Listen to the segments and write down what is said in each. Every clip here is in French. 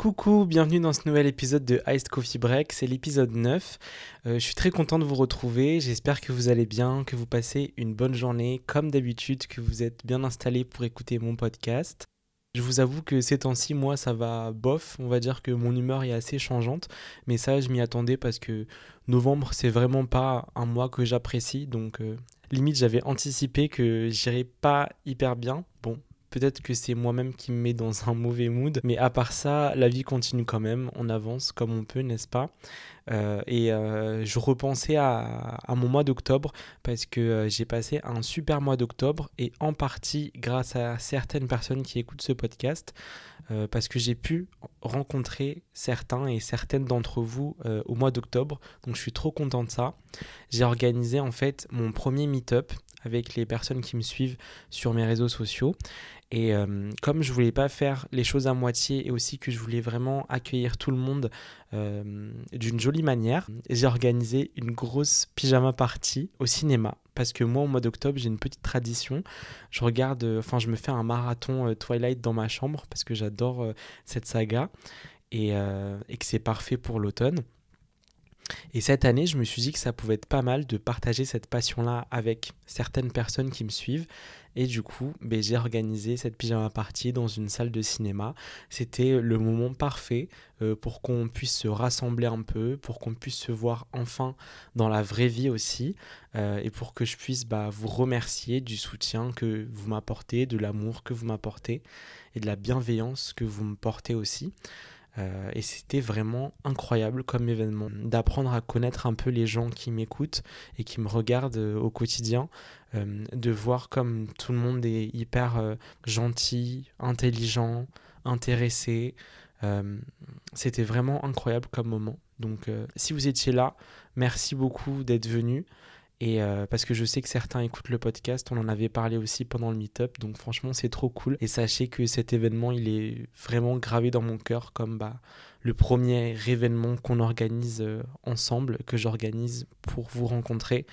Coucou, bienvenue dans ce nouvel épisode de Iced Coffee Break, c'est l'épisode 9. Euh, je suis très content de vous retrouver, j'espère que vous allez bien, que vous passez une bonne journée, comme d'habitude, que vous êtes bien installé pour écouter mon podcast. Je vous avoue que ces temps-ci, moi, ça va bof, on va dire que mon humeur est assez changeante, mais ça, je m'y attendais parce que novembre, c'est vraiment pas un mois que j'apprécie, donc euh, limite, j'avais anticipé que j'irais pas hyper bien. Bon, Peut-être que c'est moi-même qui me mets dans un mauvais mood, mais à part ça, la vie continue quand même, on avance comme on peut, n'est-ce pas? Euh, Et euh, je repensais à, mon mois d'octobre parce que euh, j'ai passé un super mois d'octobre et en partie grâce à certaines personnes qui écoutent ce podcast, parce que j'ai pu rencontrer certains et certaines d'entre vous au mois d'octobre, donc je suis trop content de ça. J'ai organisé en fait mon premier meet-up avec les personnes qui me suivent sur mes réseaux sociaux. Et euh, comme je voulais pas faire les choses à moitié et aussi que je voulais vraiment accueillir tout le monde euh, d'une jolie manière, j'ai organisé une grosse pyjama party au cinéma. Parce que moi, au mois d'octobre, j'ai une petite tradition. Je regarde, euh, enfin, je me fais un marathon Twilight dans ma chambre parce que j'adore cette saga et, et que c'est parfait pour l'automne. Et cette année, je me suis dit que ça pouvait être pas mal de partager cette passion-là avec certaines personnes qui me suivent. Et du coup, ben, j'ai organisé cette pyjama party dans une salle de cinéma. C'était le moment parfait euh, pour qu'on puisse se rassembler un peu, pour qu'on puisse se voir enfin dans la vraie vie aussi, euh, et pour que je puisse bah, vous remercier du soutien que vous m'apportez, de l'amour que vous m'apportez, et de la bienveillance que vous me portez aussi. Euh, et c'était vraiment incroyable comme événement d'apprendre à connaître un peu les gens qui m'écoutent et qui me regardent euh, au quotidien, euh, de voir comme tout le monde est hyper gentil, intelligent, intéressé. c'était vraiment incroyable comme moment. Donc si vous étiez là, merci beaucoup d'être venu. Et euh, parce que je sais que certains écoutent le podcast, on en avait parlé aussi pendant le meet-up, donc franchement c'est trop cool. Et sachez que cet événement il est vraiment gravé dans mon cœur comme bah, le premier événement qu'on organise euh, ensemble, que j'organise pour vous rencontrer.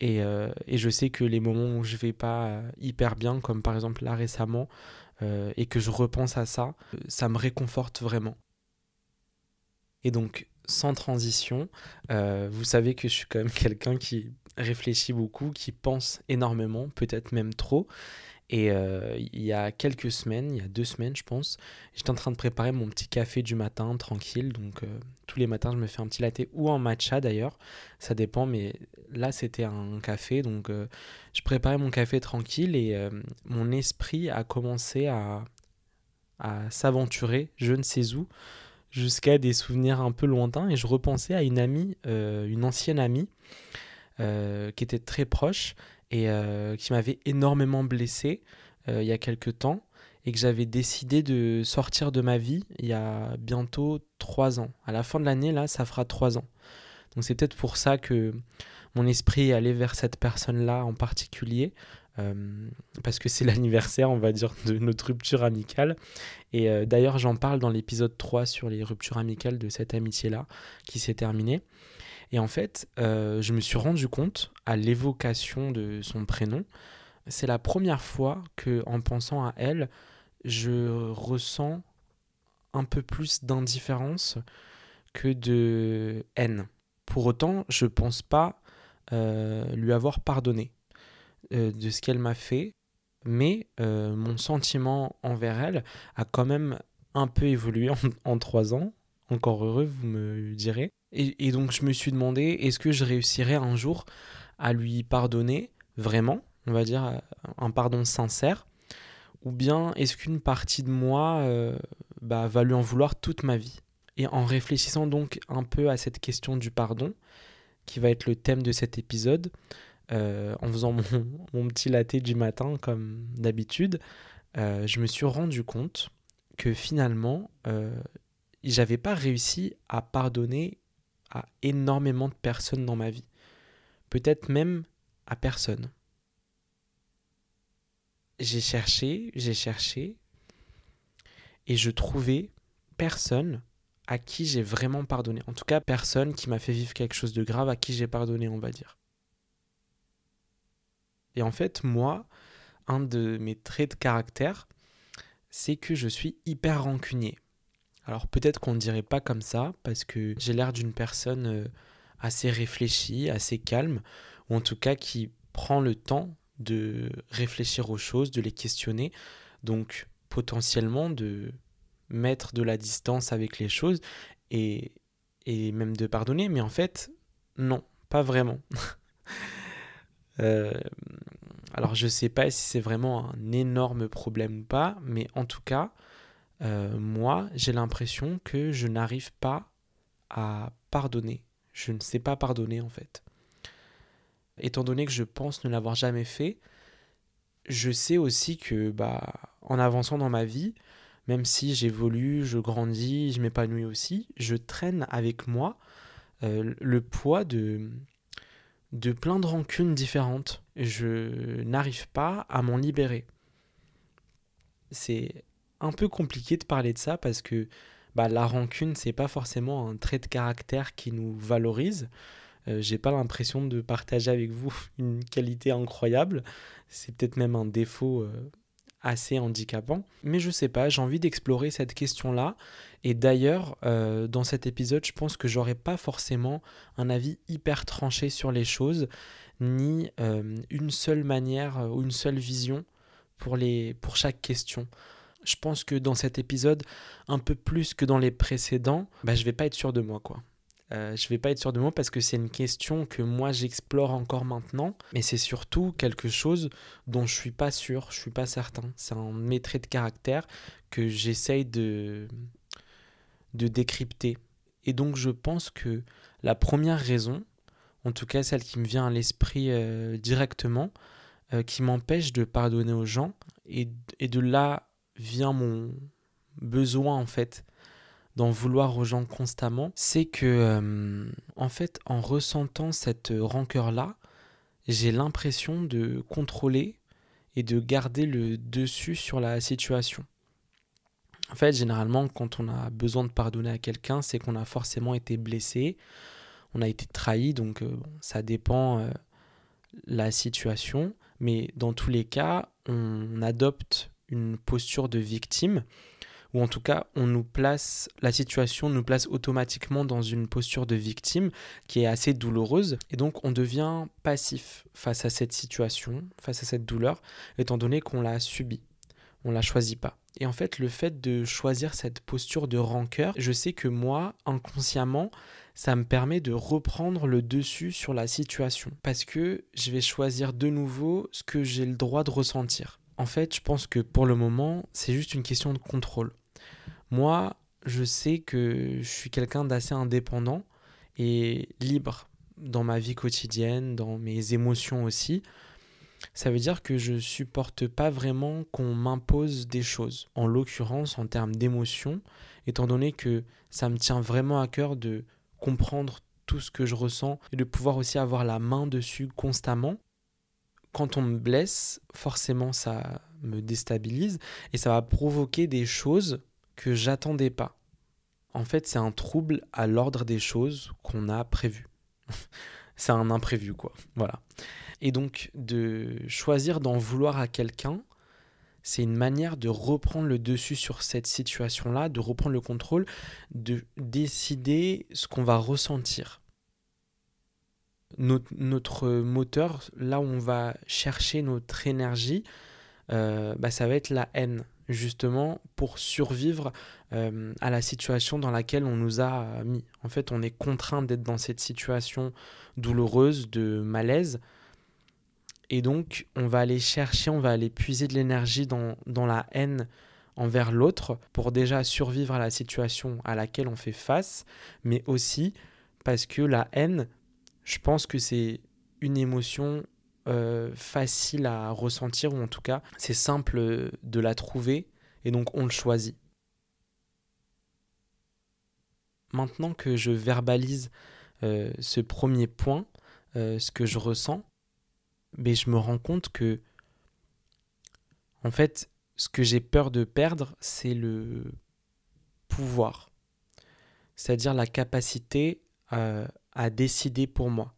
Et, euh, et, je sais que les moments où je vais pas hyper bien, comme par exemple là récemment, et que je repense à ça, ça me réconforte vraiment. Et donc sans transition. Euh, vous savez que je suis quand même quelqu'un qui réfléchit beaucoup, qui pense énormément, peut-être même trop. Et euh, il y a quelques semaines, il y a deux semaines je pense, j'étais en train de préparer mon petit café du matin tranquille. Donc euh, tous les matins je me fais un petit latte ou un matcha d'ailleurs, ça dépend. Mais là c'était un café, donc je préparais mon café tranquille et mon esprit a commencé à, à s'aventurer, je ne sais où, jusqu'à des souvenirs un peu lointains. Et je repensais à une amie, euh, une ancienne amie, euh, qui était très proche et euh, qui m'avait énormément blessé il y a quelques temps et que j'avais décidé de sortir de ma vie il y a bientôt trois ans. À la fin de l'année, là, ça fera trois ans. Donc c'est peut-être pour ça que mon esprit est allé vers cette personne-là en particulier, euh, parce que c'est l'anniversaire, on va dire, de notre rupture amicale. Et euh, d'ailleurs, j'en parle dans l'épisode 3 sur les ruptures amicales de cette amitié-là qui s'est terminée. Et en fait, euh, je me suis rendu compte à l'évocation de son prénom, c'est la première fois que, en pensant à elle, je ressens un peu plus d'indifférence que de haine. Pour autant, je pense pas lui avoir pardonné. Euh, de ce qu'elle m'a fait, mais euh, mon sentiment envers elle a quand même un peu évolué en, trois ans. Encore heureux, vous me direz. Et, donc je me suis demandé, est-ce que je réussirais un jour à lui pardonner vraiment, on va dire un pardon sincère, ou bien est-ce qu'une partie de moi euh, bah, va lui en vouloir toute ma vie? Et en réfléchissant donc un peu à cette question du pardon, qui va être le thème de cet épisode, euh, en faisant mon, petit latte du matin comme d'habitude, euh, je me suis rendu compte que finalement, euh, j'avais pas réussi à pardonner à énormément de personnes dans ma vie. Peut-être même à personne. J'ai cherché, j'ai cherché, et je trouvais personne à qui j'ai vraiment pardonné. En tout cas, personne qui m'a fait vivre quelque chose de grave à qui j'ai pardonné, on va dire. Et en fait, moi, un de mes traits de caractère, c'est que je suis hyper rancunier. Alors peut-être qu'on ne dirait pas comme ça, parce que j'ai l'air d'une personne euh, assez réfléchie, assez calme, ou en tout cas qui prend le temps de réfléchir aux choses, de les questionner, donc potentiellement de mettre de la distance avec les choses et, et même de pardonner, mais en fait, non, pas vraiment. Euh, alors je sais pas si c'est vraiment un énorme problème ou pas, mais en tout cas, euh, moi, j'ai l'impression que je n'arrive pas à pardonner. Je ne sais pas pardonner en fait. Étant donné que je pense ne l'avoir jamais fait, je sais aussi que bah, en avançant dans ma vie, même si j'évolue, je grandis, je m'épanouis aussi, je traîne avec moi euh, le poids de, de plein de rancunes différentes. Je n'arrive pas à m'en libérer. C'est un peu compliqué de parler de ça parce que bah, la rancune, c'est pas forcément un trait de caractère qui nous valorise. Euh, j'ai pas l'impression de partager avec vous une qualité incroyable. C'est peut-être même un défaut euh, assez handicapant. Mais je sais pas, j'ai envie d'explorer cette question-là. Et d'ailleurs, euh, dans cet épisode, je pense que j'aurai pas forcément un avis hyper tranché sur les choses, ni euh, une seule manière euh, ou une seule vision pour, les, pour chaque question. Je pense que dans cet épisode, un peu plus que dans les précédents, bah, je vais pas être sûr de moi, quoi. Euh, je vais pas être sûr de moi parce que c'est une question que moi j'explore encore maintenant, mais c'est surtout quelque chose dont je suis pas sûr, je suis pas certain. C'est un de de caractère que j'essaye de, de décrypter. Et donc je pense que la première raison, en tout cas celle qui me vient à l'esprit euh, directement, euh, qui m'empêche de pardonner aux gens, et de là vient mon besoin en fait d'en vouloir aux gens constamment, c'est que, euh, en fait, en ressentant cette rancœur-là, j'ai l'impression de contrôler et de garder le dessus sur la situation. En fait, généralement, quand on a besoin de pardonner à quelqu'un, c'est qu'on a forcément été blessé, on a été trahi, donc euh, ça dépend euh, la situation, mais dans tous les cas, on adopte une posture de victime ou en tout cas on nous place, la situation nous place automatiquement dans une posture de victime qui est assez douloureuse et donc on devient passif face à cette situation, face à cette douleur, étant donné qu'on l'a subie, on la choisit pas. Et en fait, le fait de choisir cette posture de rancœur, je sais que moi, inconsciemment, ça me permet de reprendre le dessus sur la situation. Parce que je vais choisir de nouveau ce que j'ai le droit de ressentir. En fait, je pense que pour le moment, c'est juste une question de contrôle. Moi, je sais que je suis quelqu'un d'assez indépendant et libre dans ma vie quotidienne, dans mes émotions aussi. Ça veut dire que je supporte pas vraiment qu'on m'impose des choses. En l'occurrence, en termes d'émotions, étant donné que ça me tient vraiment à cœur de comprendre tout ce que je ressens et de pouvoir aussi avoir la main dessus constamment quand on me blesse, forcément ça me déstabilise et ça va provoquer des choses que j'attendais pas. En fait, c'est un trouble à l'ordre des choses qu'on a prévues. c'est un imprévu, quoi. Voilà. Et donc, de choisir d'en vouloir à quelqu'un, c'est une manière de reprendre le dessus sur cette situation-là, de reprendre le contrôle, de décider ce qu'on va ressentir notre, moteur, là où on va chercher notre énergie, euh, bah, ça va être la haine, justement, pour survivre euh, à la situation dans laquelle on nous a mis. En fait, on est contraint d'être dans cette situation douloureuse, de malaise. Et donc, on va aller chercher, on va aller puiser de l'énergie dans, dans la haine envers l'autre pour déjà survivre à la situation à laquelle on fait face, mais aussi parce que la haine, je pense que c'est une émotion euh, facile à ressentir, ou en tout cas, c'est simple de la trouver, et donc on le choisit. Maintenant que je verbalise euh, ce premier point, euh, ce que je ressens, mais je me rends compte que, en fait, ce que j'ai peur de perdre, c'est le pouvoir, c'est-à-dire la capacité à décider pour moi.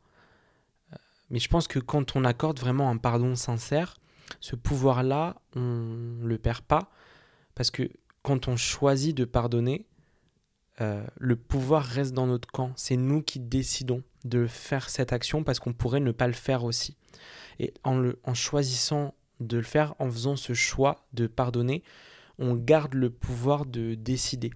Euh, mais je pense que quand on accorde vraiment un pardon sincère, ce pouvoir-là, on ne le perd pas. Parce que quand on choisit de pardonner, euh, le pouvoir reste dans notre camp. C'est nous qui décidons de faire cette action parce qu'on pourrait ne pas le faire aussi. Et en, choisissant de le faire, en faisant ce choix de pardonner, on garde le pouvoir de décider.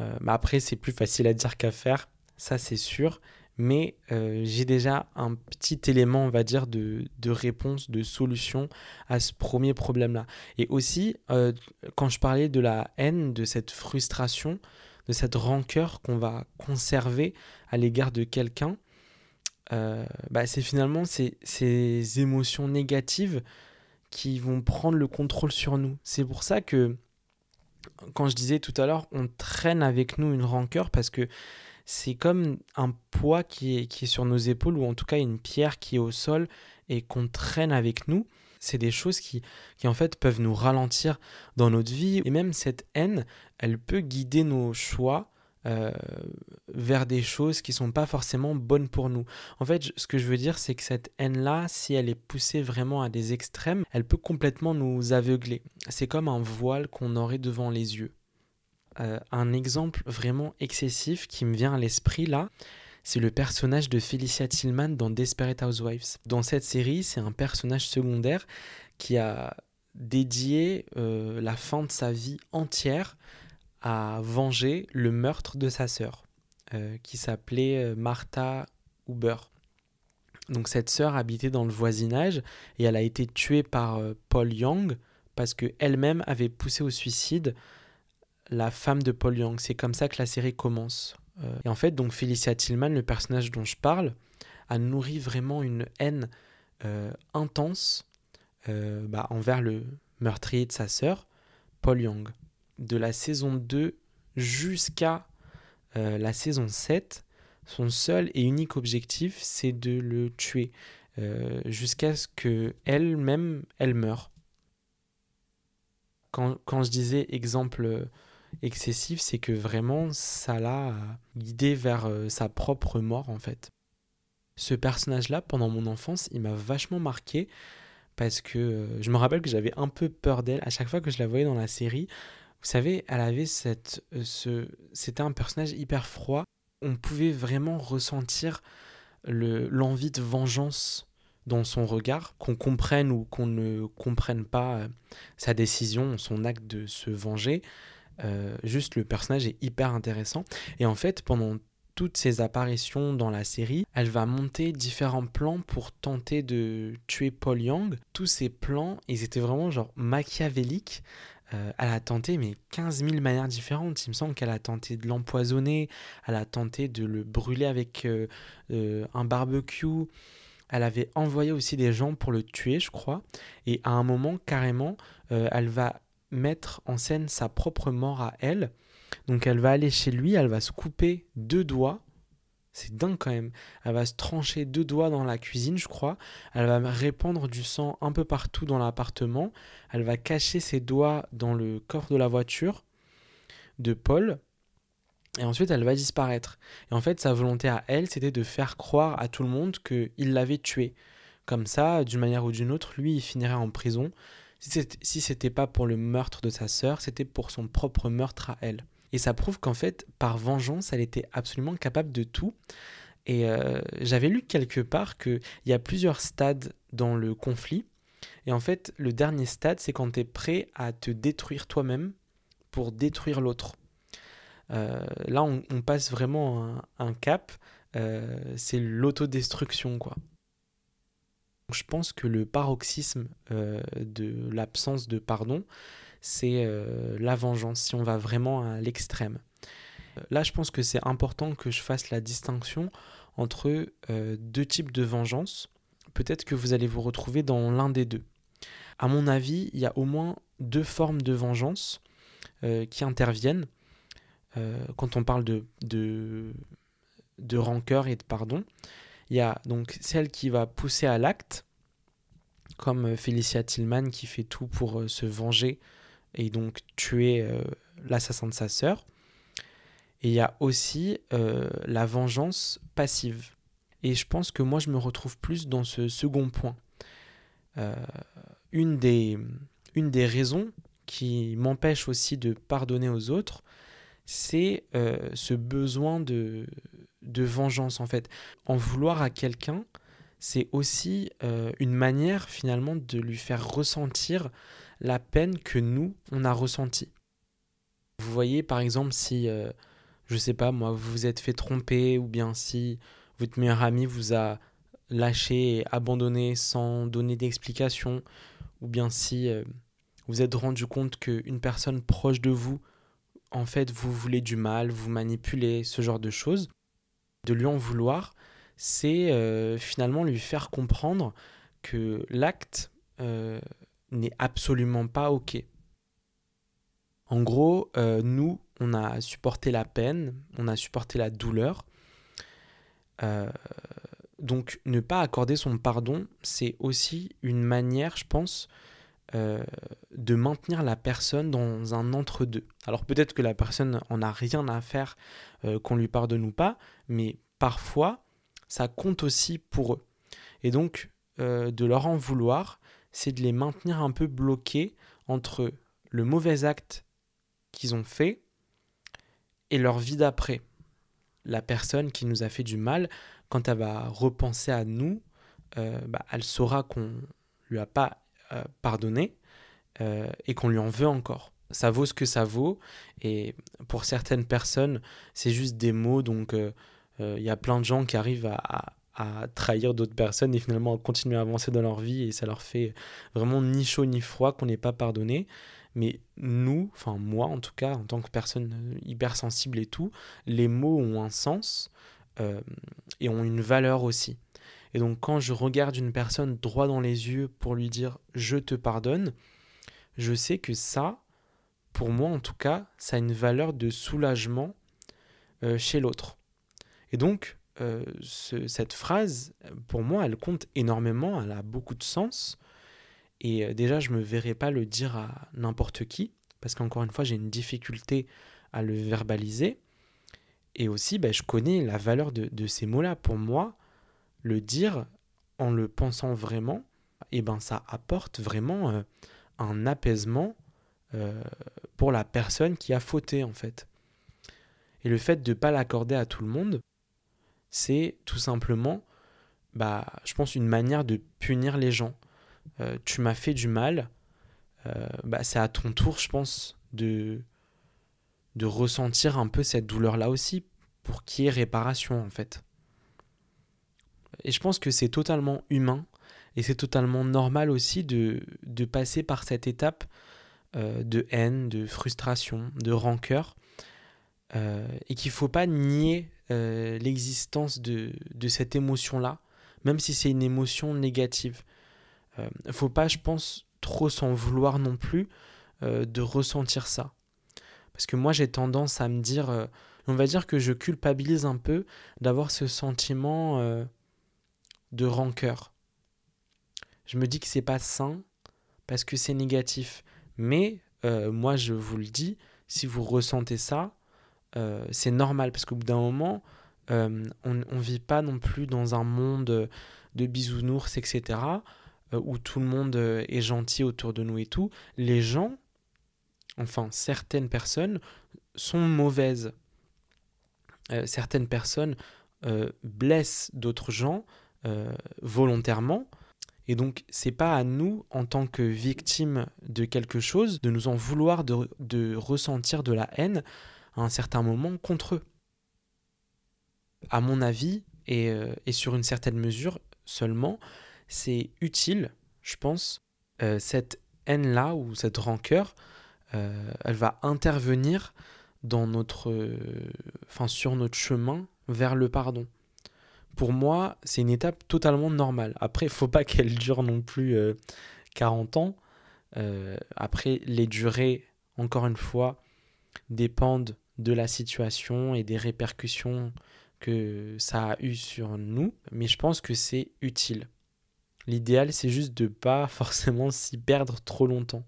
Euh, après, c'est plus facile à dire qu'à faire, ça c'est sûr. Mais euh, j'ai déjà un petit élément, on va dire, de, de, réponse, de solution à ce premier problème-là. Et aussi, euh, quand je parlais de la haine, de cette frustration, de cette rancœur qu'on va conserver à l'égard de quelqu'un, bah, c'est finalement ces, ces émotions négatives qui vont prendre le contrôle sur nous. C'est pour ça que quand je disais tout à l'heure, on traîne avec nous une rancœur parce que c'est comme un poids qui est, sur nos épaules ou en tout cas une pierre qui est au sol et qu'on traîne avec nous. C'est des choses qui, qui en fait peuvent nous ralentir dans notre vie et même cette haine, elle peut guider nos choix euh, vers des choses qui sont pas forcément bonnes pour nous. En fait, ce que je veux dire, c'est que cette haine-là, si elle est poussée vraiment à des extrêmes, elle peut complètement nous aveugler. C'est comme un voile qu'on aurait devant les yeux. Euh, un exemple vraiment excessif qui me vient à l'esprit là, c'est le personnage de Felicia Tillman dans Desperate Housewives. Dans cette série, c'est un personnage secondaire qui a dédié euh, la fin de sa vie entière à venger le meurtre de sa sœur, euh, qui s'appelait Martha Huber. Donc cette sœur habitait dans le voisinage et elle a été tuée par Paul Young parce qu'elle-même avait poussé au suicide la femme de Paul Young. C'est comme ça que la série commence. et en fait, donc Felicia Tillman, le personnage dont je parle, a nourri vraiment une haine intense bah, envers le meurtrier de sa sœur, Paul Young de la saison 2 jusqu'à euh, la saison 7, son seul et unique objectif, c'est de le tuer euh, jusqu'à ce que elle-même, elle meure. Quand, je disais exemple excessif, c'est que vraiment ça l'a guidé vers euh, sa propre mort en fait. Ce personnage-là, pendant mon enfance, il m'a vachement marqué parce que je me rappelle que j'avais un peu peur d'elle à chaque fois que je la voyais dans la série. Vous savez, elle avait cette, euh, ce, c'était un personnage hyper froid. On pouvait vraiment ressentir le, l'envie de vengeance dans son regard, qu'on comprenne ou qu'on ne comprenne pas euh, sa décision, son acte de se venger. Euh, juste le personnage est hyper intéressant. Et en fait, pendant toutes ses apparitions dans la série, elle va monter différents plans pour tenter de tuer Paul Young. Tous ces plans, ils étaient vraiment genre machiavéliques. Euh, elle a tenté mais 15 000 manières différentes. Il me semble qu'elle a tenté de l'empoisonner, elle a tenté de le brûler avec euh, un barbecue. Elle avait envoyé aussi des gens pour le tuer, je crois. Et à un moment, carrément, elle va mettre en scène sa propre mort à elle. Donc elle va aller chez lui, elle va se couper deux doigts c'est dingue quand même. Elle va se trancher deux doigts dans la cuisine, je crois. Elle va répandre du sang un peu partout dans l'appartement. Elle va cacher ses doigts dans le coffre de la voiture de Paul. Et ensuite, elle va disparaître. Et en fait, sa volonté à elle, c'était de faire croire à tout le monde qu'il l'avait tué. Comme ça, d'une manière ou d'une autre, lui, il finirait en prison. Si c'était pas pour le meurtre de sa sœur, c'était pour son propre meurtre à elle. Et ça prouve qu'en fait, par vengeance, elle était absolument capable de tout. Et euh, j'avais lu quelque part qu'il y a plusieurs stades dans le conflit. Et en fait, le dernier stade, c'est quand tu es prêt à te détruire toi-même pour détruire l'autre. Euh, là, on, passe vraiment un, cap. Euh, c'est l'autodestruction, quoi. Je pense que le paroxysme de l'absence de pardon, c'est euh, la vengeance, si on va vraiment à l'extrême. Euh, là, je pense que c'est important que je fasse la distinction entre euh, deux types de vengeance. Peut-être que vous allez vous retrouver dans l'un des deux. À mon avis, il y a au moins deux formes de vengeance qui interviennent quand on parle de, de, de rancœur et de pardon. Il y a donc celle qui va pousser à l'acte, comme Felicia Tillman qui fait tout pour se venger et donc tuer euh, l'assassin de sa sœur. Et il y a aussi euh, la vengeance passive. Et je pense que moi, je me retrouve plus dans ce second point. Euh, une, des, une des raisons qui m'empêche aussi de pardonner aux autres, c'est ce besoin de, de vengeance en fait. En vouloir à quelqu'un, c'est aussi une manière finalement de lui faire ressentir la peine que nous, on a ressentie. Vous voyez par exemple si, je sais pas moi, vous vous êtes fait tromper ou bien si votre meilleur ami vous a lâché et abandonné sans donner d'explication ou bien si vous êtes rendu compte qu'une personne proche de vous, en fait, vous voulez du mal, vous manipulez, ce genre de choses, lui en vouloir, c'est euh, finalement lui faire comprendre que l'acte euh, n'est absolument pas OK. En gros, euh, nous, on a supporté la peine, on a supporté la douleur. donc ne pas accorder son pardon, c'est aussi une manière, je pense, euh, de maintenir la personne dans un entre-deux. Alors peut-être que la personne en a rien à faire euh, qu'on lui pardonne ou pas, mais parfois ça compte aussi pour eux. Et donc euh, de leur en vouloir, c'est de les maintenir un peu bloqués entre le mauvais acte qu'ils ont fait et leur vie d'après. La personne qui nous a fait du mal, quand elle va repenser à nous, bah, elle saura qu'on lui a pas euh, pardonner euh, et qu'on lui en veut encore. Ça vaut ce que ça vaut et pour certaines personnes, c'est juste des mots. Donc euh, il y a plein de gens qui arrivent à, à trahir d'autres personnes et finalement à continuer à avancer dans leur vie et ça leur fait vraiment ni chaud ni froid qu'on n'ait pas pardonné. Mais nous, enfin moi en tout cas, en tant que personne hypersensible et tout, les mots ont un sens et ont une valeur aussi. Et donc quand je regarde une personne droit dans les yeux pour lui dire je te pardonne, je sais que ça, pour moi en tout cas, ça a une valeur de soulagement euh, chez l'autre. Et donc euh, cette phrase, pour moi, elle compte énormément, elle a beaucoup de sens. Et euh, déjà, je ne me verrais pas le dire à n'importe qui, parce qu'encore une fois, j'ai une difficulté à le verbaliser. Et aussi, ben, je connais la valeur de, de ces mots-là. Pour moi, le dire en le pensant vraiment, et eh ben ça apporte vraiment euh, un apaisement euh, pour la personne qui a fauté en fait. Et le fait de ne pas l'accorder à tout le monde, c'est tout simplement, bah, je pense, une manière de punir les gens. Euh, tu m'as fait du mal, bah, c'est à ton tour, je pense, de, de ressentir un peu cette douleur-là aussi, pour qu'il y ait réparation en fait. Et je pense que c'est totalement humain et c'est totalement normal aussi de, de, passer par cette étape euh, de haine, de frustration, de rancœur. Euh, et qu'il ne faut pas nier euh, l'existence de, de, cette émotion-là, même si c'est une émotion négative. Il ne faut pas, je pense, trop s'en vouloir non plus de ressentir ça. Parce que moi, j'ai tendance à me dire, on va dire que je culpabilise un peu d'avoir ce sentiment de rancœur. Je me dis que c'est pas sain parce que c'est négatif. Mais euh, moi, je vous le dis, si vous ressentez ça, euh, c'est normal parce qu'au bout d'un moment, euh, on ne vit pas non plus dans un monde de bisounours, etc., où tout le monde est gentil autour de nous et tout. Les gens, enfin certaines personnes, sont mauvaises. certaines personnes blessent d'autres gens euh, volontairement. Et donc, c'est pas à nous, en tant que victimes de quelque chose, de nous en vouloir de, ressentir de la haine à un certain moment contre eux. À mon avis, et, euh, sur une certaine mesure seulement, c'est utile, je pense, euh, cette haine-là ou cette rancœur, elle va intervenir dans notre, enfin, sur notre chemin vers le pardon pour moi, c'est une étape totalement normale. Après, il faut pas qu'elle dure non plus 40 euh, ans. Euh, après, les durées, encore une fois, dépendent de la situation et des répercussions que ça a eu sur nous. Mais je pense que c'est utile. L'idéal, c'est juste de pas forcément s'y perdre trop longtemps.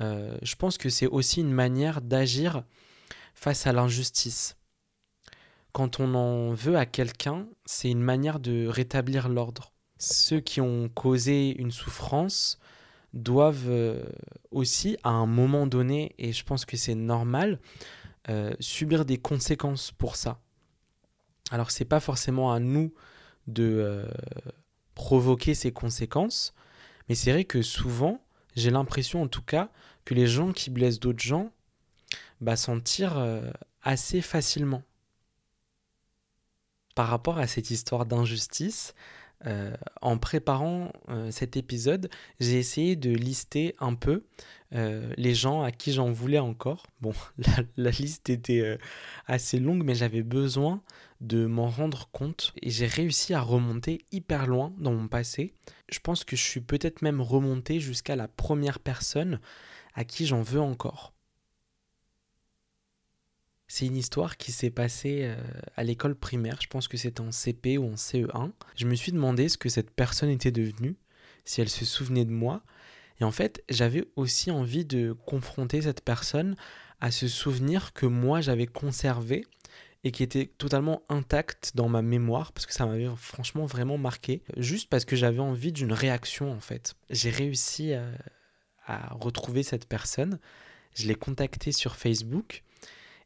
Euh, je pense que c'est aussi une manière d'agir face à l'injustice quand on en veut à quelqu'un, c'est une manière de rétablir l'ordre. Ceux qui ont causé une souffrance doivent euh, aussi, à un moment donné, et je pense que c'est normal, euh, subir des conséquences pour ça. Alors, c'est pas forcément à nous de euh, provoquer ces conséquences, mais c'est vrai que souvent, j'ai l'impression en tout cas que les gens qui blessent d'autres gens bah, s'en tirent assez facilement. Par rapport à cette histoire d'injustice, euh, en préparant euh, cet épisode, j'ai essayé de lister un peu euh, les gens à qui j'en voulais encore. Bon, la, liste était assez longue, mais j'avais besoin de m'en rendre compte et j'ai réussi à remonter hyper loin dans mon passé. Je pense que je suis peut-être même remonté jusqu'à la première personne à qui j'en veux encore. C'est une histoire qui s'est passée euh, à l'école primaire, je pense que c'était en CP ou en CE1. Je me suis demandé ce que cette personne était devenue, si elle se souvenait de moi. Et en fait, j'avais aussi envie de confronter cette personne à ce souvenir que moi j'avais conservé et qui était totalement intact dans ma mémoire parce que ça m'avait franchement vraiment marqué, juste parce que j'avais envie d'une réaction en fait. J'ai réussi à, à retrouver cette personne, je l'ai contactée sur Facebook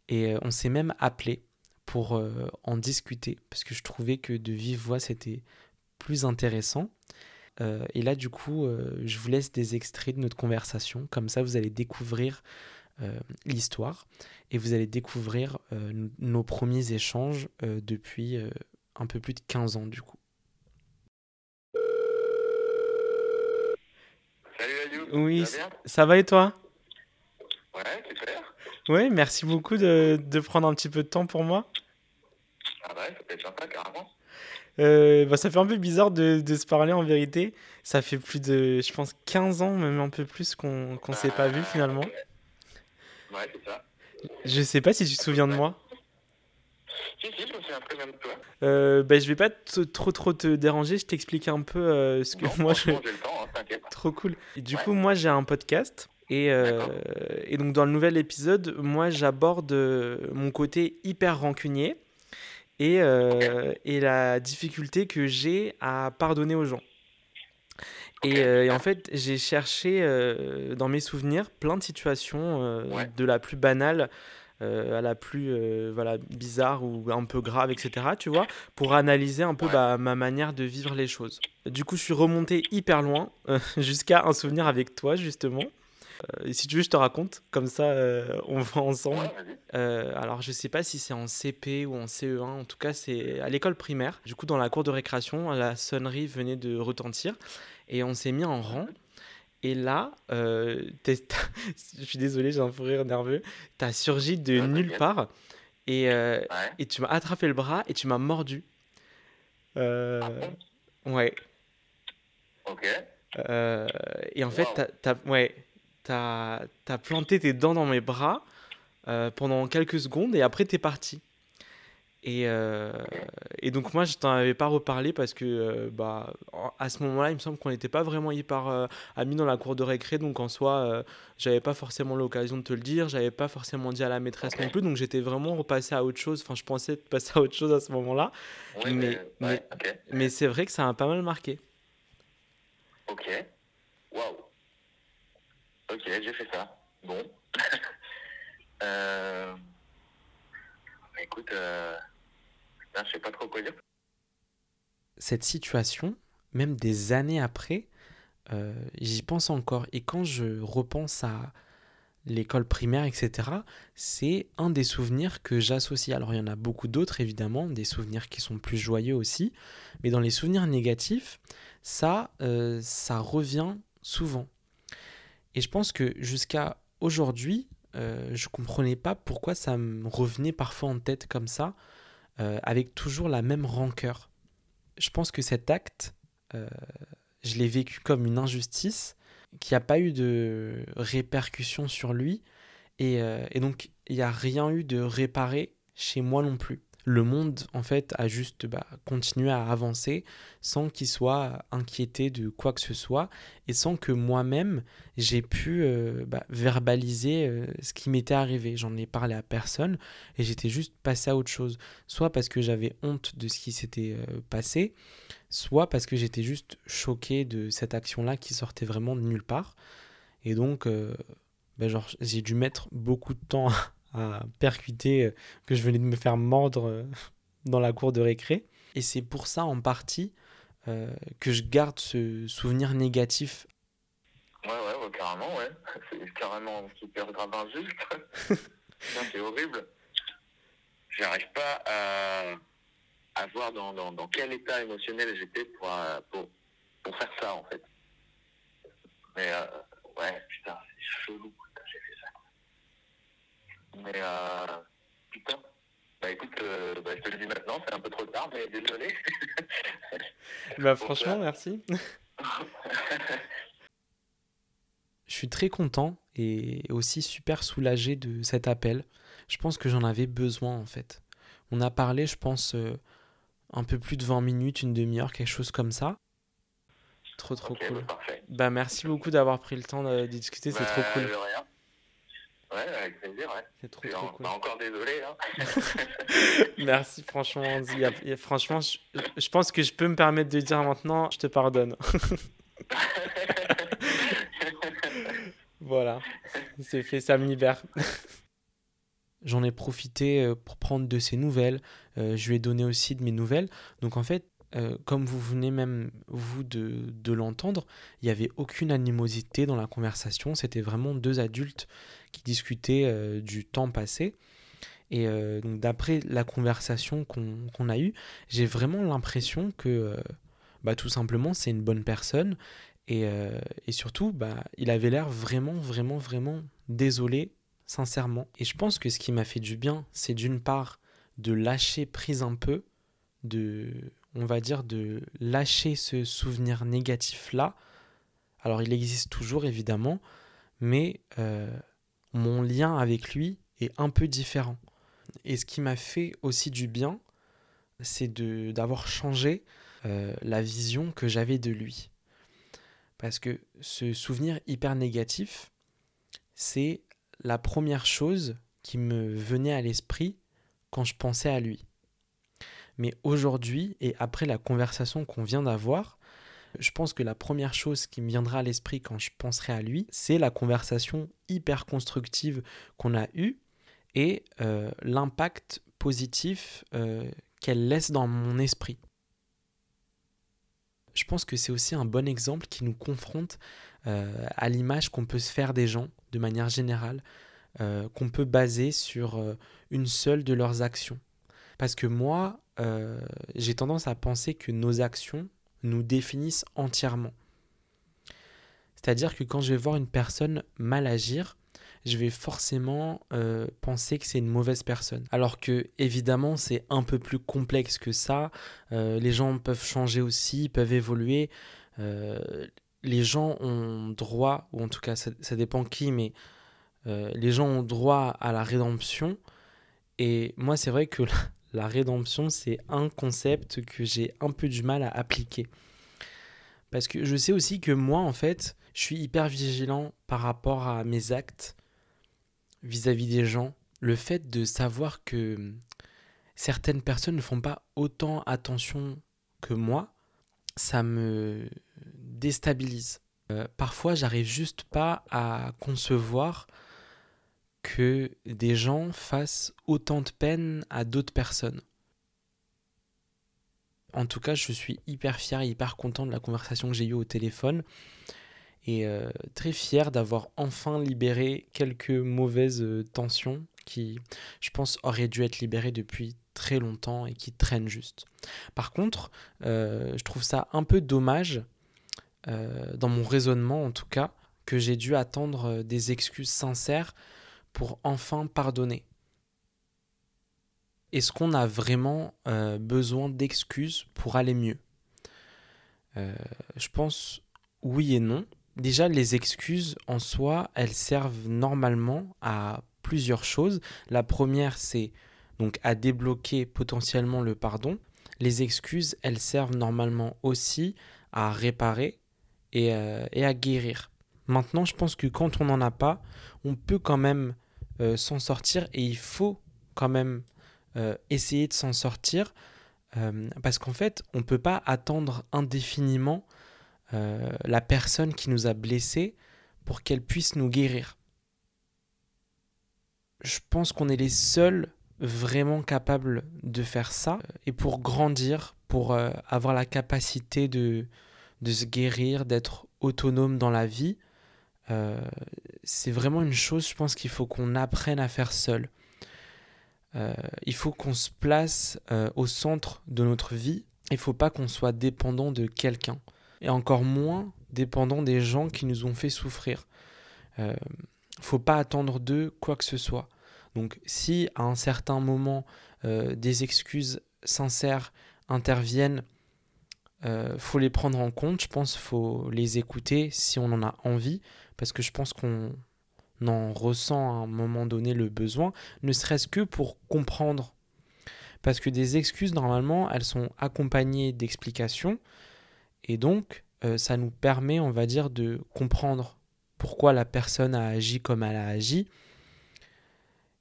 et euh, on s'est même appelé pour euh, en discuter, parce que je trouvais que de vive voix, c'était plus intéressant. Euh, et là, du coup, je vous laisse des extraits de notre conversation. Comme ça, vous allez découvrir l'histoire et vous allez découvrir nos premiers échanges depuis un peu plus de 15 ans, du coup. Salut Oui, ça va et toi? Ouais, super. Oui, merci beaucoup de, de, prendre un petit peu de temps pour moi. Ah ouais, ça peut être sympa, carrément. Euh, bah, ça fait un peu bizarre de, de, se parler en vérité. Ça fait plus de, je pense, 15 ans, même un peu plus, qu'on ne s'est pas vu finalement. Ouais, c'est ça. Je sais pas si tu te souviens de moi. Si, si, je me souviens très bien de toi. Euh, bah, je vais pas trop trop te déranger, je t'explique un peu euh, ce que non, moi je. Temps, hein, trop cool. Et du ouais. coup, moi j'ai un podcast et, euh, et, donc dans le nouvel épisode, moi j'aborde euh, mon côté hyper rancunier et, euh, et la difficulté que j'ai à pardonner aux gens. Et, euh, et en fait, j'ai cherché euh, dans mes souvenirs plein de situations, ouais. de la plus banale à la plus voilà, bizarre ou un peu grave, etc., tu vois, pour analyser un peu Ouais. bah, ma manière de vivre les choses. Du coup, je suis remonté hyper loin, jusqu'à un souvenir avec toi, justement. Euh, si tu veux, je te raconte, comme ça euh, on va ensemble. Euh, alors, je sais pas si c'est en CP ou en CE1, en tout cas, c'est à l'école primaire. Du coup, dans la cour de récréation, la sonnerie venait de retentir et on s'est mis en rang. Et là, je suis désolé, j'ai un fou rire nerveux. T'as surgi de nulle part et, et tu m'as attrapé le bras et tu m'as mordu. Ah ouais. Ok. Euh, et en fait, Wow. ouais, t'as, t'as planté tes dents dans mes bras euh, pendant quelques secondes et après t'es parti. Et, euh, et donc moi, je t'en avais pas reparlé parce que euh, bah, à ce moment-là, il me semble qu'on n'était pas vraiment hyper amis dans la cour de récré. Donc en soi, j'avais pas forcément l'occasion de te le dire. J'avais pas forcément dit à la maîtresse non plus. Donc j'étais vraiment repassé à autre chose. Enfin, je pensais passer à autre chose à ce moment-là. Oui, Mais- mais, ouais. Mais c'est vrai que ça m'a pas mal marqué. Ok. Ok, j'ai fait ça. Bon. euh... Écoute, euh... je sais pas trop quoi dire. cette situation, même des années après, euh, j'y pense encore. Et quand je repense à l'école primaire, etc., c'est un des souvenirs que j'associe. Alors il y en a beaucoup d'autres, évidemment, des souvenirs qui sont plus joyeux aussi, mais dans les souvenirs négatifs, ça, euh, ça revient souvent. Et je pense que jusqu'à aujourd'hui, euh, je comprenais pas pourquoi ça me revenait parfois en tête comme ça, euh, avec toujours la même rancœur je pense que cet acte, euh, je l'ai vécu comme une injustice, qui n'a pas eu de répercussions sur lui, et, euh, et donc il n'y a rien eu de réparé chez moi non plus. Le monde en fait a juste bah, continué à avancer sans qu'il soit inquiété de quoi que ce soit et sans que moi-même j'ai pu euh, bah, verbaliser euh, ce qui m'était arrivé. J'en ai parlé à personne et j'étais juste passé à autre chose. Soit parce que j'avais honte de ce qui s'était euh, passé, soit parce que j'étais juste choqué de cette action-là qui sortait vraiment de nulle part. Et donc, bah, j'ai dû mettre beaucoup de temps à percuter que je venais de me faire mordre dans la cour de récré. Et c'est pour ça en partie euh, que je garde ce souvenir négatif. Ouais, ouais, carrément, ouais. C'est carrément super grave injuste. c'est horrible. J'arrive pas à, à voir dans, dans, dans, quel état émotionnel j'étais pour, euh, pour, pour, faire ça, en fait. Mais euh, ouais, putain, c'est chelou. Mais euh, putain. Bah écoute, euh, bah, je te le dis maintenant, c'est un peu trop tard, mais désolé. bah franchement, merci. je suis très content et aussi super soulagé de cet appel. Je pense que j'en avais besoin en fait. On a parlé, je pense, euh, un peu plus de 20 minutes, une demi-heure, quelque chose comme ça. Trop trop cool. Bah, bah, merci beaucoup d'avoir pris le temps de, discuter, c'est trop cool. Ouais, avec plaisir, ouais. C'est trop, trop cool. encore désolé. Hein. Merci, franchement, Andy. franchement, je, pense que je peux me permettre de dire maintenant, je te pardonne. voilà, c'est fait, ça me libère. J'en ai profité euh, pour prendre de ses nouvelles. Euh, je lui ai donné aussi de mes nouvelles. Donc en fait, euh, comme vous venez même, vous, de, l'entendre, il n'y avait aucune animosité dans la conversation. C'était vraiment deux adultes qui discutaient euh, du temps passé. Et euh, donc d'après la conversation qu'on a eue, j'ai vraiment l'impression que bah, tout simplement c'est une bonne personne. Et, et surtout, bah, il avait l'air vraiment, vraiment, vraiment désolé, sincèrement. Et je pense que ce qui m'a fait du bien, c'est d'une part de lâcher prise un peu, de on va dire, de lâcher ce souvenir négatif-là. Alors il existe toujours évidemment, mais euh, mon lien avec lui est un peu différent. Et ce qui m'a fait aussi du bien, c'est d'avoir changé euh, la vision que j'avais de lui. Parce que ce souvenir hyper négatif, c'est la première chose qui me venait à l'esprit quand je pensais à lui. Mais aujourd'hui, et après la conversation qu'on vient d'avoir, je pense que la première chose qui me viendra à l'esprit quand je penserai à lui, c'est la conversation hyper constructive qu'on a eue et euh, l'impact positif euh, qu'elle laisse dans mon esprit. Je pense que c'est aussi un bon exemple qui nous confronte euh, à l'image qu'on peut se faire des gens de manière générale, qu'on peut baser sur une seule de leurs actions. Parce que moi, euh, j'ai tendance à penser que nos actions nous définissent entièrement. C'est-à-dire que quand je vais voir une personne mal agir, je vais forcément euh, penser que c'est une mauvaise personne. Alors que évidemment c'est un peu plus complexe que ça. Euh, les gens peuvent changer aussi, peuvent évoluer. les gens ont droit, ou en tout cas ça, ça dépend qui, mais les gens ont droit à la rédemption. Et moi c'est vrai que la rédemption, c'est un concept que j'ai un peu du mal à appliquer. Parce que je sais aussi que moi, en fait, je suis hyper vigilant par rapport à mes actes vis-à-vis des gens. Le fait de savoir que certaines personnes ne font pas autant attention que moi, ça me déstabilise. Euh, parfois, j'arrive juste pas à concevoir que des gens fassent autant de peine à d'autres personnes. En tout cas, je suis hyper fier et hyper content de la conversation que j'ai eue au téléphone et euh, très fier d'avoir enfin libéré quelques mauvaises euh, tensions qui, je pense, auraient dû être libérées depuis très longtemps et qui traînent juste. Par contre, euh, je trouve ça un peu dommage, dans mon raisonnement en tout cas, que j'ai dû attendre des excuses sincères pour enfin pardonner Est-ce qu'on a vraiment euh, besoin d'excuses pour aller mieux? Euh, Je pense oui et non. Déjà, les excuses en soi, elles servent normalement à plusieurs choses. La première, c'est donc à débloquer potentiellement le pardon, les excuses, elles servent normalement aussi à réparer et, euh, à guérir. Maintenant, je pense que quand on n'en a pas, on peut quand même euh, s'en sortir et il faut quand même euh, essayer de s'en sortir parce qu'en fait, on ne peut pas attendre indéfiniment la personne qui nous a blessés pour qu'elle puisse nous guérir. Je pense qu'on est les seuls vraiment capables de faire ça et pour grandir, pour avoir la capacité de, de se guérir, d'être autonome dans la vie, euh, c'est vraiment une chose, je pense qu'il faut qu'on apprenne à faire seul. Euh, il faut qu'on se place euh, au centre de notre vie. Il ne faut pas qu'on soit dépendant de quelqu'un. Et encore moins dépendant des gens qui nous ont fait souffrir. Il ne faut pas attendre d'eux quoi que ce soit. Donc si à un certain moment des excuses sincères interviennent euh, faut les prendre en compte, je pense, faut les écouter si on en a envie, parce que je pense qu'on en ressent à un moment donné le besoin, ne serait-ce que pour comprendre. Parce que des excuses, normalement, elles sont accompagnées d'explications, et donc euh, ça nous permet, on va dire, de comprendre pourquoi la personne a agi comme elle a agi.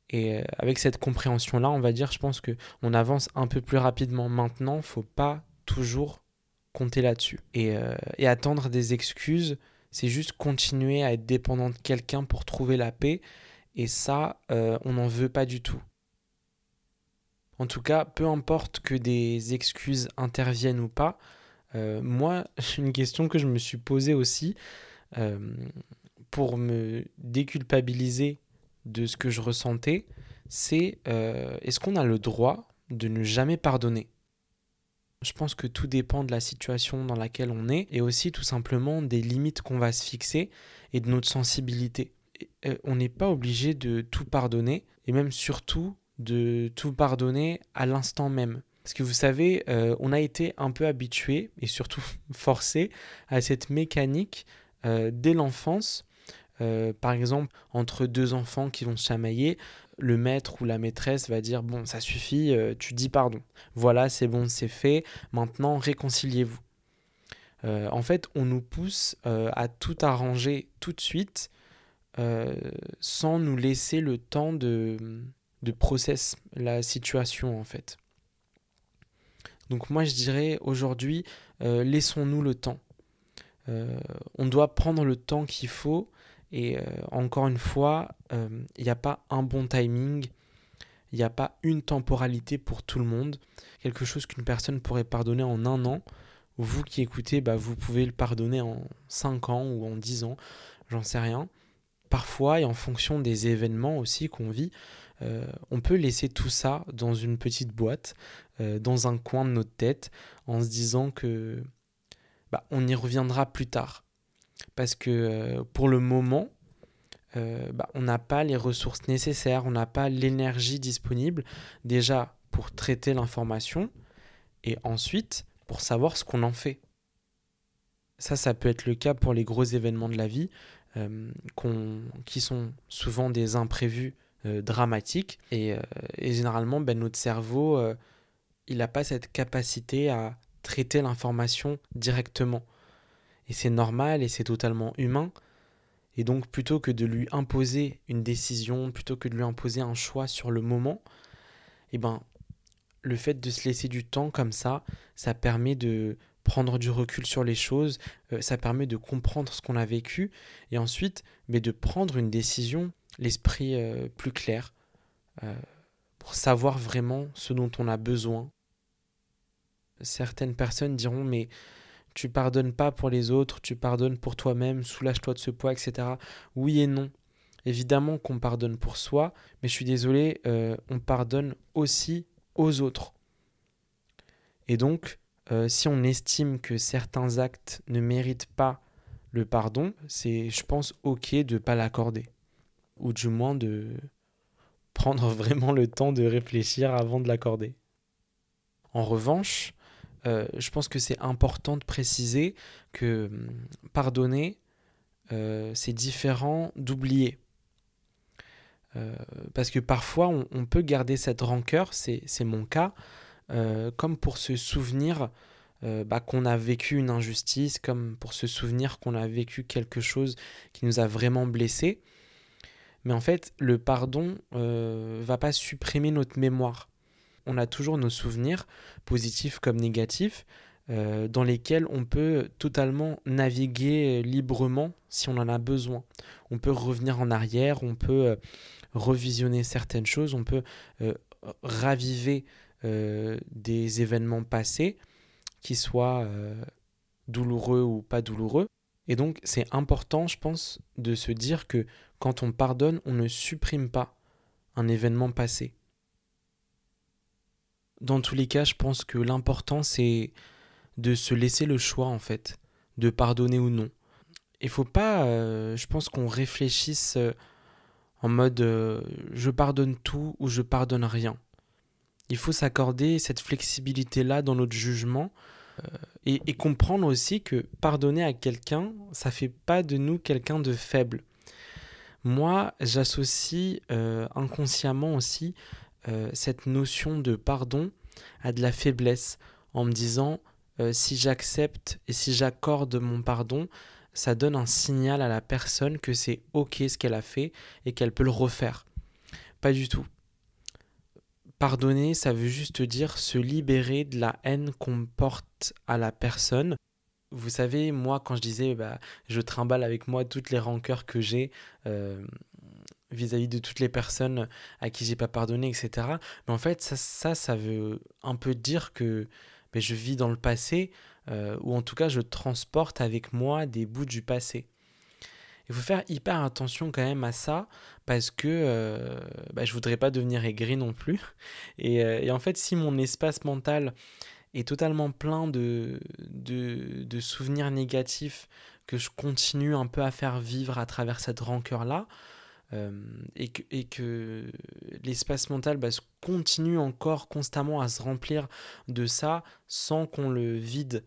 Et euh, avec cette compréhension-là, on va dire, je pense que on avance un peu plus rapidement. Maintenant, faut pas toujours compter là-dessus. Euh, et, attendre des excuses, c'est juste continuer à être dépendant de quelqu'un pour trouver la paix. Et ça, euh, on n'en veut pas du tout. En tout cas, peu importe que des excuses interviennent ou pas, euh, moi, une question que je me suis posée aussi pour me déculpabiliser de ce que je ressentais, c'est est-ce qu'on a le droit de ne jamais pardonner? Je pense que tout dépend de la situation dans laquelle on est et aussi tout simplement des limites qu'on va se fixer et de notre sensibilité. Euh, on n'est pas obligé de tout pardonner et même surtout de tout pardonner à l'instant même. Parce que vous savez, euh, on a été un peu habitué et surtout forcé à cette mécanique euh, dès l'enfance. Par exemple, entre deux enfants qui vont se chamailler, le maître ou la maîtresse va dire bon ça suffit, euh, tu dis pardon. Voilà, c'est bon, c'est fait. Maintenant, réconciliez-vous. Euh, en fait, on nous pousse euh, à tout arranger tout de suite sans nous laisser le temps de, de process la situation en fait. Donc moi je dirais aujourd'hui, laissons-nous le temps. on doit prendre le temps qu'il faut et euh, encore une fois, il euh, n'y a pas un bon timing, il n'y a pas une temporalité pour tout le monde. Quelque chose qu'une personne pourrait pardonner en un an, vous qui écoutez, bah, vous pouvez le pardonner en 5 ans ou en 10 ans, j'en sais rien. Parfois, et en fonction des événements aussi qu'on vit, euh, on peut laisser tout ça dans une petite boîte, dans un coin de notre tête, en se disant que bah, on y reviendra plus tard parce que euh, pour le moment, euh, bah, on n'a pas les ressources nécessaires, on n'a pas l'énergie disponible déjà pour traiter l'information et ensuite pour savoir ce qu'on en fait. Ça, ça peut être le cas pour les gros événements de la vie euh, qui sont souvent des imprévus dramatiques et, généralement ben, notre cerveau, il n'a pas cette capacité à traiter l'information directement. Et c'est normal et c'est totalement humain. Et donc plutôt que de lui imposer une décision, plutôt que de lui imposer un choix sur le moment, eh ben, le fait de se laisser du temps comme ça, ça permet de prendre du recul sur les choses, euh, ça permet de comprendre ce qu'on a vécu et ensuite mais de prendre une décision, l'esprit euh, plus clair, euh, pour savoir vraiment ce dont on a besoin. Certaines personnes diront mais tu pardonnes pas pour les autres, tu pardonnes pour toi-même, soulage-toi de ce poids, etc. Oui et non. Évidemment qu'on pardonne pour soi, mais je suis désolé, euh, on pardonne aussi aux autres. Et donc, euh, si on estime que certains actes ne méritent pas le pardon, c'est, je pense, ok de ne pas l'accorder. Ou du moins de prendre vraiment le temps de réfléchir avant de l'accorder. En revanche, euh, je pense que c'est important de préciser que hum, pardonner, euh, c'est différent d'oublier. parce que parfois, on, peut garder cette rancœur, c'est mon cas, comme pour se souvenir bah, qu'on a vécu une injustice, comme pour se souvenir qu'on a vécu quelque chose qui nous a vraiment blessés. Mais en fait, le pardon ne va pas supprimer notre mémoire. On a toujours nos souvenirs, positifs comme négatifs, euh, dans lesquels on peut totalement naviguer librement si on en a besoin. On peut revenir en arrière, on peut euh, revisionner certaines choses, on peut euh, raviver des événements passés, qui soient douloureux ou pas douloureux. Et donc c'est important, je pense, de se dire que quand on pardonne, on ne supprime pas un événement passé. Dans tous les cas, je pense que l'important c'est de se laisser le choix en fait, de pardonner ou non. Il faut pas, euh, je pense qu'on réfléchisse euh, en mode euh, je pardonne tout ou je pardonne rien. Il faut s'accorder cette flexibilité-là dans notre jugement et, et, comprendre aussi que pardonner à quelqu'un, ça fait pas de nous quelqu'un de faible. Moi, j'associe inconsciemment aussi cette notion de pardon à de la faiblesse en me disant euh, si j'accepte et si j'accorde mon pardon, ça donne un signal à la personne que c'est ok ce qu'elle a fait et qu'elle peut le refaire. Pas du tout. Pardonner, ça veut juste dire se libérer de la haine qu'on porte à la personne. Vous savez, moi, quand je disais, bah, je trimballe avec moi toutes les rancœurs que j'ai euh, vis-à-vis de toutes les personnes à qui j'ai pas pardonné, etc. Mais en fait, ça, ça, veut un peu dire que mais je vis dans le passé, euh, ou en tout cas je transporte avec moi des bouts du passé. Il faut faire hyper attention quand même à ça, parce que euh, bah, je voudrais pas devenir aigri non plus. Euh, et, en fait, si mon espace mental est totalement plein de, de, souvenirs négatifs que je continue un peu à faire vivre à travers cette rancœur-là, et, que, et que l'espace mental bah, continue encore constamment à se remplir de ça sans qu'on le vide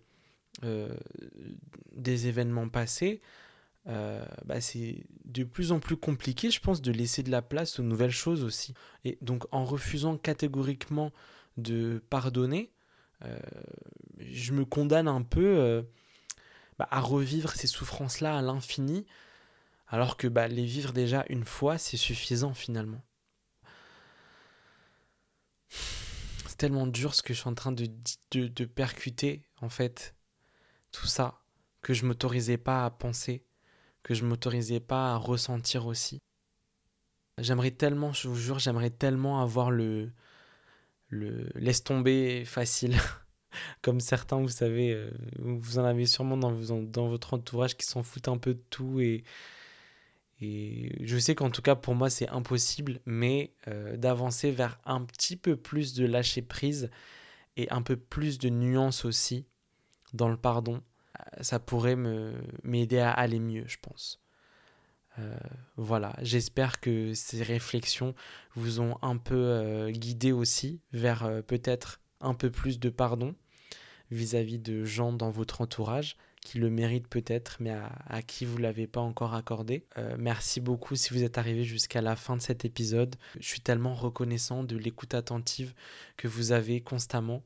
euh, des événements passés, euh, bah, c'est de plus en plus compliqué, je pense, de laisser de la place aux nouvelles choses aussi. Et donc en refusant catégoriquement de pardonner, je me condamne un peu bah, à revivre ces souffrances-là à l'infini alors que bah, les vivre déjà une fois, c'est suffisant finalement. C'est tellement dur ce que je suis en train de, percuter, en fait, tout ça, que je m'autorisais pas à penser, que je m'autorisais pas à ressentir aussi. J'aimerais tellement, je vous jure, j'aimerais tellement avoir le, le laisse tomber facile. Comme certains, vous savez, euh, vous en avez sûrement dans, dans votre entourage qui s'en foutent un peu de tout et, et je sais qu'en tout cas pour moi c'est impossible, mais euh, d'avancer vers un petit peu plus de lâcher prise et un peu plus de nuance aussi dans le pardon, euh, ça pourrait m'aider à aller mieux, je pense. Euh, voilà, j'espère que ces réflexions vous ont un peu guidé aussi vers peut-être un peu plus de pardon vis à -vis de gens dans votre entourage qui le mérite peut-être, mais à, qui vous l'avez pas encore accordé. Euh, merci beaucoup si vous êtes arrivé jusqu'à la fin de cet épisode. Je suis tellement reconnaissant de l'écoute attentive que vous avez constamment.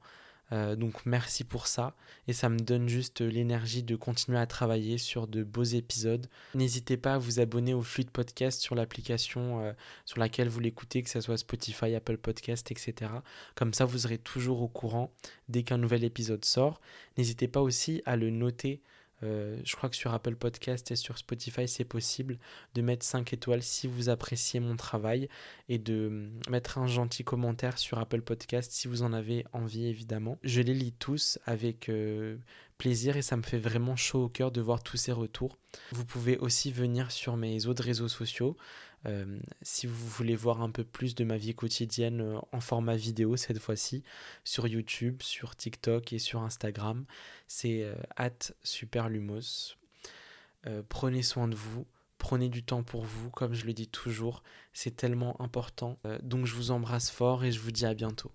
Euh, donc merci pour ça et ça me donne juste l'énergie de continuer à travailler sur de beaux épisodes. N'hésitez pas à vous abonner au flux de podcast sur l'application euh, sur laquelle vous l'écoutez, que ce soit Spotify, Apple Podcast, etc. Comme ça vous serez toujours au courant dès qu'un nouvel épisode sort. N'hésitez pas aussi à le noter euh, je crois que sur Apple Podcast et sur Spotify, c'est possible de mettre 5 étoiles si vous appréciez mon travail et de mettre un gentil commentaire sur Apple Podcast si vous en avez envie, évidemment. Je les lis tous avec euh, plaisir et ça me fait vraiment chaud au cœur de voir tous ces retours. Vous pouvez aussi venir sur mes autres réseaux sociaux. Euh, si vous voulez voir un peu plus de ma vie quotidienne euh, en format vidéo cette fois-ci, sur YouTube, sur TikTok et sur Instagram, c'est euh, at superlumos. prenez soin de vous, prenez du temps pour vous, comme je le dis toujours, c'est tellement important. donc je vous embrasse fort et je vous dis à bientôt.